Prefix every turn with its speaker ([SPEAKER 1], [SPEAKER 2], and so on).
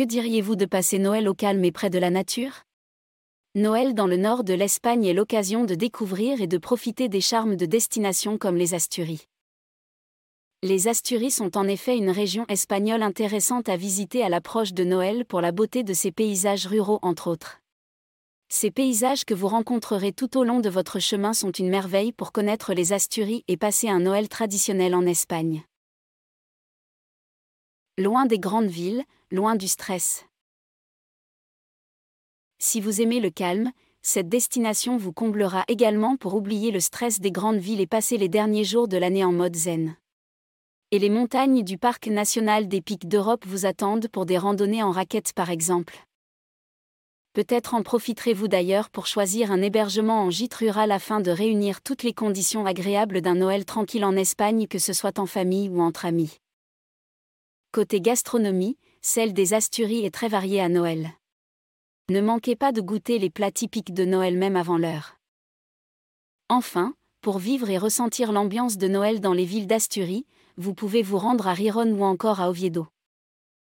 [SPEAKER 1] Que diriez-vous de passer Noël au calme et près de la nature? Noël dans le nord de l'Espagne est l'occasion de découvrir et de profiter des charmes de destinations comme les Asturies. Les Asturies sont en effet une région espagnole intéressante à visiter à l'approche de Noël pour la beauté de ses paysages ruraux entre autres. Ces paysages que vous rencontrerez tout au long de votre chemin sont une merveille pour connaître les Asturies et passer un Noël traditionnel en Espagne. Loin des grandes villes, loin du stress. Si vous aimez le calme, cette destination vous comblera également pour oublier le stress des grandes villes et passer les derniers jours de l'année en mode zen. Et les montagnes du Parc national des Pics d'Europe vous attendent pour des randonnées en raquettes par exemple. Peut-être en profiterez-vous d'ailleurs pour choisir un hébergement en gîte rural afin de réunir toutes les conditions agréables d'un Noël tranquille en Espagne que ce soit en famille ou entre amis. Côté gastronomie, celle des Asturies est très variée à Noël. Ne manquez pas de goûter les plats typiques de Noël même avant l'heure. Enfin, pour vivre et ressentir l'ambiance de Noël dans les villes d'Asturie, vous pouvez vous rendre à Riron ou encore à Oviedo.